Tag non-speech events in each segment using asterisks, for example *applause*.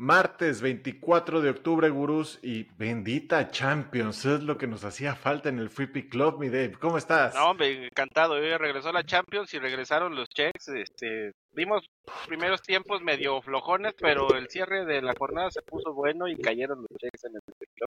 Martes 24 de octubre, gurús, y bendita Champions, es lo que nos hacía falta en el Free Club, mi Dave. ¿Cómo estás? No, hombre, encantado. Hoy regresó la Champions y regresaron los checks. Este, vimos primeros tiempos medio flojones, pero el cierre de la jornada se puso bueno y cayeron los checks en el Free.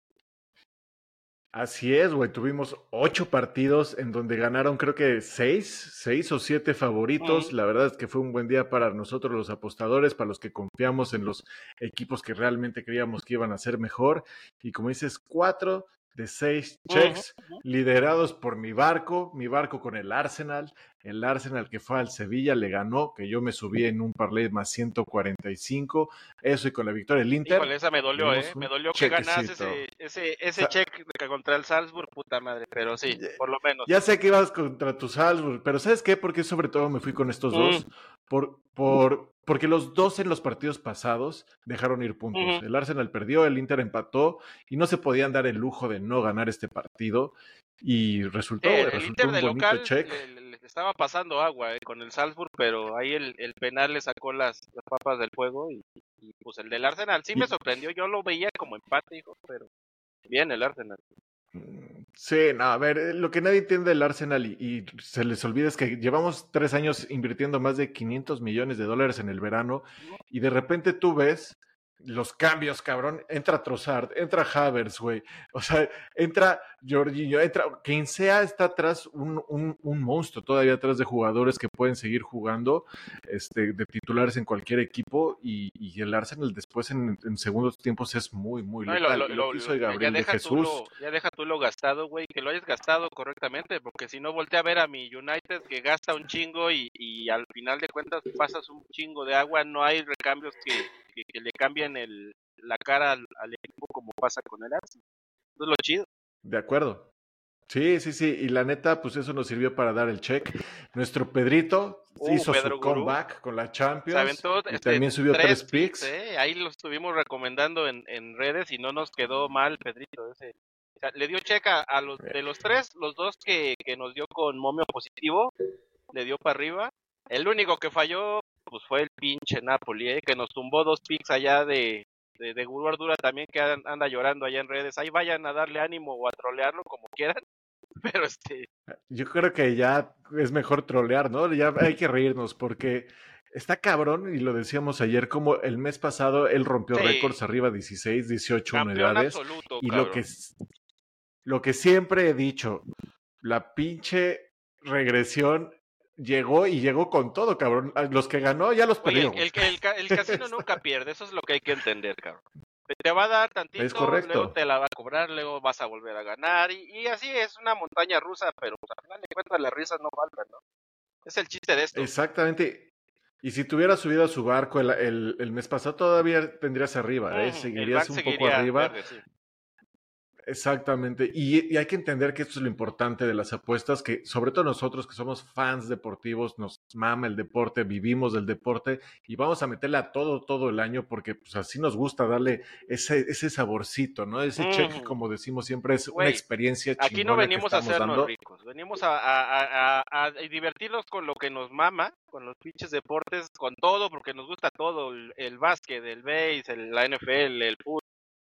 Así es, güey. Tuvimos ocho partidos en donde ganaron, creo que seis, seis o siete favoritos. La verdad es que fue un buen día para nosotros los apostadores, para los que confiamos en los equipos que realmente creíamos que iban a ser mejor. Y como dices, cuatro de seis checks liderados por mi barco, mi barco con el Arsenal, el Arsenal que fue al Sevilla le ganó, que yo me subí en un parlay más 145, eso y con la victoria del Inter. Híjole, esa me dolió, ¿eh? Me dolió que ganase ese, ese, ese check contra el Salzburg, puta madre, pero sí, por lo menos. Ya sé que ibas contra tu Salzburg, pero ¿sabes qué? Porque sobre todo me fui con estos dos, por, por, porque los dos en los partidos pasados dejaron ir puntos. El Arsenal perdió, el Inter empató y no se podían dar el lujo de no ganar este partido. Y resultó, el, resultó Inter un de bonito local check. le- le estaba pasando agua eh, con el Salzburg, pero ahí el, el penal le sacó las, las papas del fuego y, y, pues el del Arsenal sí me sorprendió. Yo lo veía como empate, hijo, pero bien el Arsenal. Sí, no, a ver, eh, lo que nadie entiende del Arsenal y, y se les olvida es que llevamos tres años invirtiendo más de 500 millones de dólares en el verano y de repente tú ves los cambios, cabrón. Entra Trossard, entra Havers, güey. O sea, entra Jorginho, entra quien sea está atrás un, un, un monstruo todavía atrás de jugadores que pueden seguir jugando este, de titulares en cualquier equipo y, y el Arsenal después en, en segundos tiempos es muy, muy No, letal. lo- lo- hizo ya Gabriel de deja tú Jesús. lo- ya deja tú lo gastado, güey, que lo hayas gastado correctamente, porque si no voltea a ver a mi United que gasta un chingo y, y al final de cuentas pasas un chingo de agua, no hay recambios que, que- que le cambien el, la cara al, al equipo como pasa con el Arsenal. Eso es lo chido. De acuerdo. Sí, sí, sí. Y la neta, pues eso nos sirvió para dar el check. Nuestro Pedrito Uh, hizo Pedro su comeback con la Champions. aventó y este, también subió tres picks. ¿eh? Ahí lo estuvimos recomendando en, en redes y no nos quedó mal, Pedrito. Ese. O sea, le dio checa a los de los tres, los dos que, que nos dio con momio positivo, le dio para arriba. El único que falló pues fue el pinche Napoli, ¿eh? que nos tumbó dos picks allá de, de, de Gurú Ardura también que an- anda llorando allá en redes. Ahí vayan a darle ánimo o a trolearlo como quieran. *laughs* Pero este, Yo creo que ya es mejor trolear, ¿no? Ya hay que reírnos porque está cabrón, y lo decíamos ayer, como el mes pasado él rompió Sí. récords arriba 16, 18 campeón unidades. absoluto. Y lo cabrón. que, s- lo que siempre he dicho, la pinche regresión llegó y llegó con todo, cabrón. A Los que ganó ya los Oye, perdió. el, casino *laughs* nunca pierde, eso es lo que hay que entender, cabrón. Te- va a dar tantito, Es correcto. luego te la va a cobrar, luego vas a volver a ganar, y, y así es una montaña rusa, pero pues, al final de cuentas las risas no faltan, ¿no? Es el chiste de esto. Exactamente. Y si tuviera subido a su barco el, mes pasado, todavía tendrías arriba, ¿eh? Mm, Seguirías un poco seguiría arriba. verde, sí. Exactamente. Y, y hay que entender que esto es lo importante de las apuestas, que sobre todo nosotros que somos fans deportivos, nos mama el deporte, vivimos del deporte y vamos a meterle a todo, todo el año porque pues así nos gusta darle ese, ese saborcito, ¿no? Ese cheque, Ujú. como decimos siempre, es una experiencia Aquí no chingona que venimos a hacernos dando. ricos, venimos a, a- a- a- a divertirnos con lo que nos mama, con los pinches deportes, con todo, porque nos gusta todo, el, el básquet, el base, el- la NFL, el fútbol.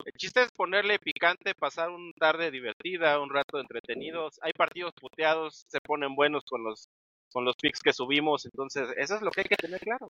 El chiste es ponerle picante, pasar una tarde divertida, un rato entretenidos. Hay partidos puteados, se ponen buenos con los con los picks que subimos, entonces eso es lo que hay que tener claro.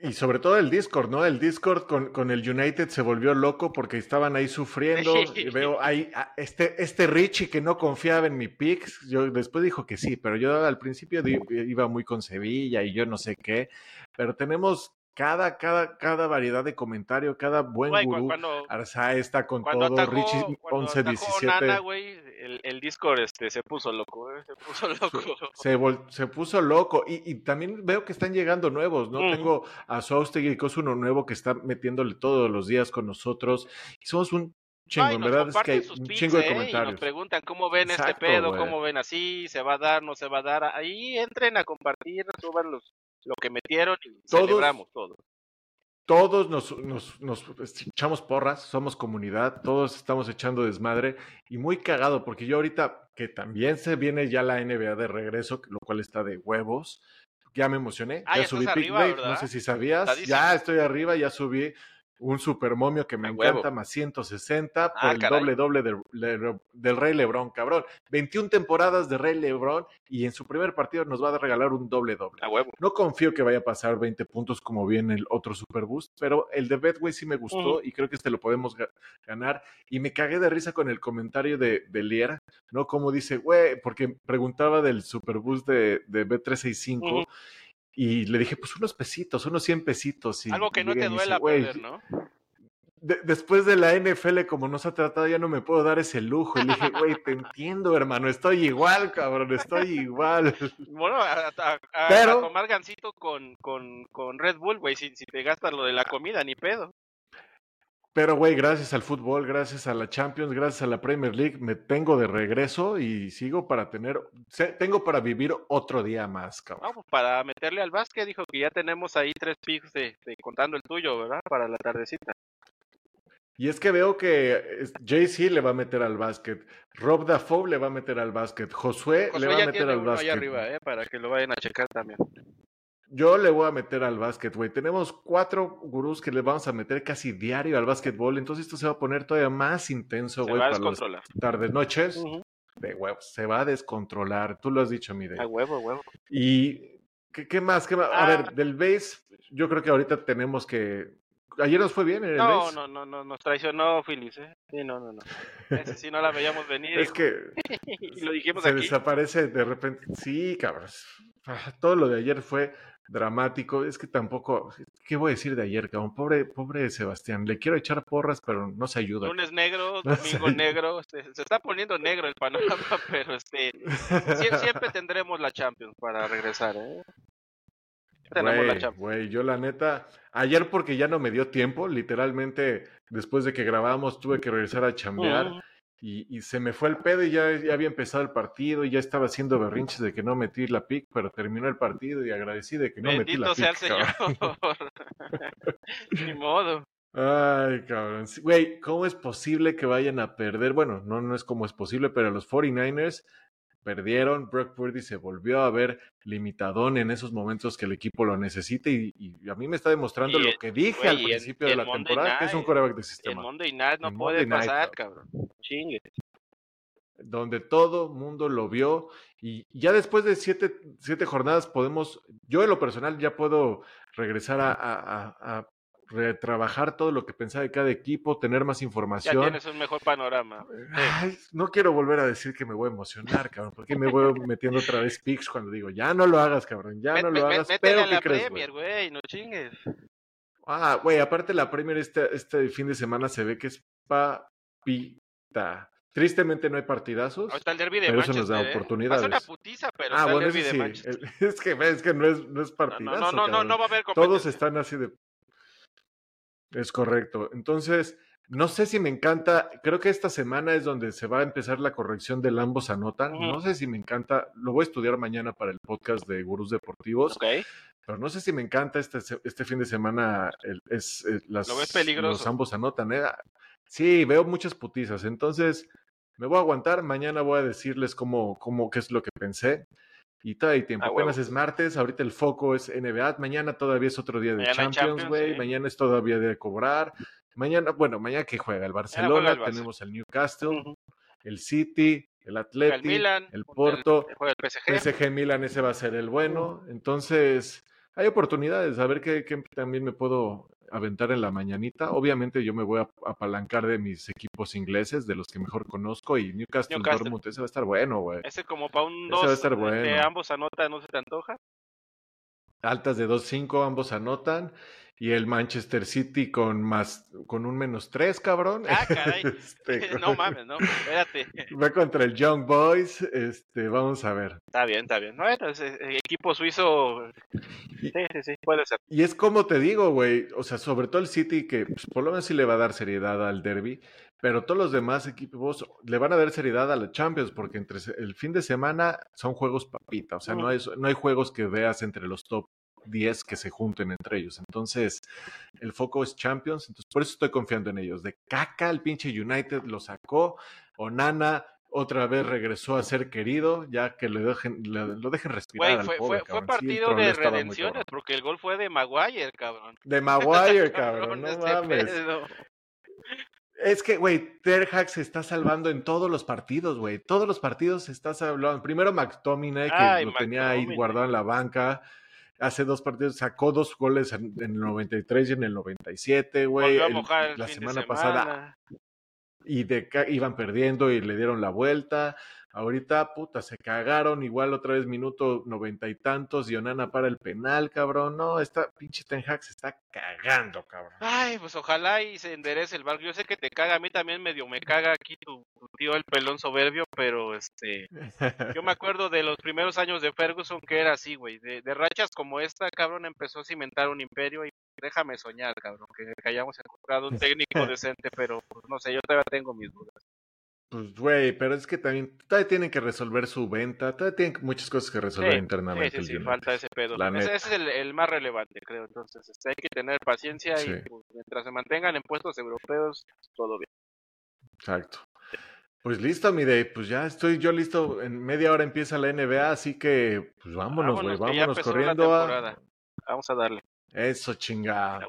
Y sobre todo el Discord, ¿no? El Discord con, con el United se volvió loco porque estaban ahí sufriendo. Y veo ahí a este, este Richie que no confiaba en mi picks. Yo después dijo que sí, pero yo al principio iba muy con Sevilla y yo no sé qué. Pero tenemos cada, cada, cada variedad de comentario, cada buen Güey, gurú. cuando, Arsae está con cuando todo. atajó, Richie cuando 11, atajó 17. Nana, güey, el, el Discord este, se puso loco, ¿eh? se puso *laughs* loco. Se, vol- se puso loco y, y también veo que están llegando nuevos, ¿no? Mm. Tengo a Sostegui, que es uno nuevo que está metiéndole todos los días con nosotros. Y somos un chingo, y en verdad es que hay un picks, chingo de ¿eh? Y nos comentarios. preguntan cómo ven este Exacto, pedo, güey. cómo ven así, se va a dar, no se va a dar. Ahí entren a compartir, suban los, lo que metieron y Todos- celebramos todo. Todos nos, nos, nos echamos porras, somos comunidad, todos estamos echando desmadre y muy cagado porque yo ahorita que también se viene ya la NBA de regreso, lo cual está de huevos, ya me emocioné, Ah, ya ya subí arriba, no sé si sabías, Estadísimo. ya estoy arriba, ya subí un super momio que me encanta, más 160 por ah, el doble doble del Rey Lebrón, cabrón. 21 temporadas de Rey Lebrón y en su primer partido nos va a regalar un doble doble. No confío que vaya a pasar 20 puntos como viene el otro Super Boost, pero el de Betway sí me gustó y creo que este lo podemos ganar. Y me cagué de risa con el comentario de, de Lier, ¿no? Como dice, güey, porque preguntaba del Super Boost de, de B365. Y le dije, pues unos pesitos, unos 100 pesitos. Y Algo que no te duela perder, ¿no? después de la NFL, como nos ha tratado, ya no me puedo dar ese lujo. Y le dije, güey, te entiendo, hermano, estoy igual, cabrón, estoy igual. *laughs* Bueno, a, Pero, tomar gancito con, con, con Red Bull, güey, si, si te gastas lo de la comida, ni pedo. Pero, güey, gracias al fútbol, gracias a la Champions, gracias a la Premier League, me tengo de regreso y sigo para tener, tengo para vivir otro día más, cabrón. Vamos, para meterle al básquet, dijo que ya tenemos ahí tres picks de, contando el tuyo, ¿verdad? Para la tardecita. Y es que veo que JC le va a meter al básquet, Rob Dafoe le va a meter al básquet, Josué, le va a meter al básquet. arriba, ¿eh? Para que lo vayan a checar también. Yo le voy a meter al básquet, güey. Tenemos cuatro gurús que le vamos a meter casi diario al básquetbol. Entonces esto se va a poner todavía más intenso, güey, para las tardes, noches. De huevos, se va a descontrolar. Tú lo has dicho, Mide. A huevo, huevo. Y, ¿qué, más? ¿Qué más? A ver, ah. del base, yo creo que ahorita tenemos que... Ayer nos fue bien en el no, base. No, no, no, nos traicionó Phillies, ¿eh? Sí, no, no, no. Ese sí no la veíamos venir. es que... *laughs* y lo dijimos se desaparece de repente. Sí, cabrón. Ah, todo lo de ayer fue dramático. Es que tampoco, ¿qué voy a decir de ayer, cabrón? Pobre, pobre Sebastián, le quiero echar porras, pero no se ayuda. Lunes negro, domingo negro, se, está poniendo negro el panorama, *laughs* pero este, siempre, tendremos la Champions para regresar, ¿eh? Tenemos la Champions. Güey, yo la neta, ayer porque ya no me dio tiempo, literalmente después de que grabamos tuve que regresar a chambear. Y, se me fue el pedo y ya, había empezado el partido y ya estaba haciendo berrinches de que no metí la pick, pero terminó el partido y agradecí de que no metí la pick. sea el Señor. *laughs* Ni modo. Ay, cabrón. Güey, ¿cómo es posible que vayan a perder? Bueno, no, no es como es posible, pero los 49ers perdieron. Brock Purdy se volvió a ver limitadón en esos momentos que el equipo lo necesite y, a mí me está demostrando lo que dije al principio de la temporada, que es un coreback de sistema. El Monday Night no puede pasar, cabrón. Chingue. Donde todo mundo lo vio y ya después de siete, siete jornadas podemos, yo en lo personal ya puedo regresar a retrabajar todo lo que pensaba de cada equipo, tener más información. Ya tienes un mejor panorama. no quiero volver a decir que me voy a emocionar, cabrón, porque me voy metiendo otra vez pics cuando digo, ya no lo hagas, cabrón, ya no lo hagas, pero ¿qué crees, güey? No chingues. Ah, güey, aparte la Premier este, este fin de semana se ve que es papita. Tristemente no hay partidazos. Está el derby de pero eso nos da oportunidades. una putiza, pero ah, bueno, el derby de sí. *laughs* es que es que no es, no es partidazo. No, no, no, no, va a haber Todos están así de es correcto. Entonces, no sé si me encanta, creo que esta semana es donde se va a empezar la corrección del ambos anotan. No sé si me encanta, lo voy a estudiar mañana para el podcast de Gurús Deportivos. Pero no sé si me encanta este, este fin de semana es, eh, las, los ambos anotan. ¿eh? Sí, veo muchas putizas. Entonces, me voy a aguantar. Mañana voy a decirles cómo, cómo, qué es lo que pensé. Y todavía hay tiempo. Apenas es martes, ahorita el foco es NBA. Mañana todavía es otro día de Champions, güey. Mañana es todavía de cobrar. Mañana, bueno, mañana que juega el Barcelona, tenemos el Newcastle, el City, el Atleti, el, Porto, el, PSG. PSG Milan, ese va a ser el bueno. Entonces, hay oportunidades. A ver qué, qué también me puedo aventar en la mañanita. Obviamente yo me voy a apalancar de mis equipos ingleses, de los que mejor conozco, y Newcastle, Dortmund, ese va a estar bueno, güey. Ese como para un 2 que ambos anotan, ¿no se te antoja? Altas de 2-5, ambos anotan y el Manchester City con más con un menos tres, cabrón. Ah, caray. *laughs* Este, *laughs* no mames, no, espérate. Va contra el Young Boys, este, vamos a ver. Está bien, está bien. Bueno, es, equipo suizo. Sí, sí, sí, puede ser. Y es como te digo, güey, o sea, sobre todo el City que pues, por lo menos sí le va a dar seriedad al derby, pero todos los demás equipos le van a dar seriedad a la Champions porque entre el fin de semana son juegos papita, o sea, no hay no hay juegos que veas entre los top 10 que se junten entre ellos. Entonces, el foco es Champions, entonces por eso estoy confiando en ellos. De caca, el pinche United lo sacó, Onana otra vez regresó a ser querido, ya que lo dejen, lo, dejen respirar. fue, fue, fue, partido de redenciones, porque el gol fue de Maguire, cabrón. De Maguire, *laughs* cabrón, no mames. Es que, güey, Terhax se está salvando en todos los partidos, güey. Todos los partidos se está salvando. Primero McTominay, que lo tenía ahí guardado en la banca. Hace dos partidos sacó dos goles en, el 93 y en el 97, güey. La semana pasada y de, iban perdiendo y le dieron la vuelta. Ahorita, puta, se cagaron. Igual otra vez minuto noventa y tantos. y Onana para el penal, cabrón. No, esta pinche Ten Hag se está cagando, cabrón. Ay, pues ojalá y se enderece el barco. Yo sé que te caga, a mí también medio me caga aquí tu, tío el pelón soberbio, pero este. Yo me *laughs* acuerdo de los primeros años de Ferguson que era así, güey. De, de rachas como esta, cabrón, empezó a cimentar un imperio y déjame soñar, cabrón, que, hayamos encontrado un técnico *laughs* decente, pero pues, no sé, yo todavía tengo mis dudas. Pues, güey, pero es que también todavía tienen que resolver su venta, todavía tienen muchas cosas que resolver internamente. Sí, sí, falta ese pedo. Ese, es el, más relevante, creo. Entonces, este, hay que tener paciencia y pues, mientras se mantengan en puestos europeos, todo bien. Exacto. Pues listo, mi day. Pues ya estoy yo listo. En media hora empieza la NBA, así que pues vámonos, güey. Vámonos, corriendo. Vamos a darle. Eso chingada.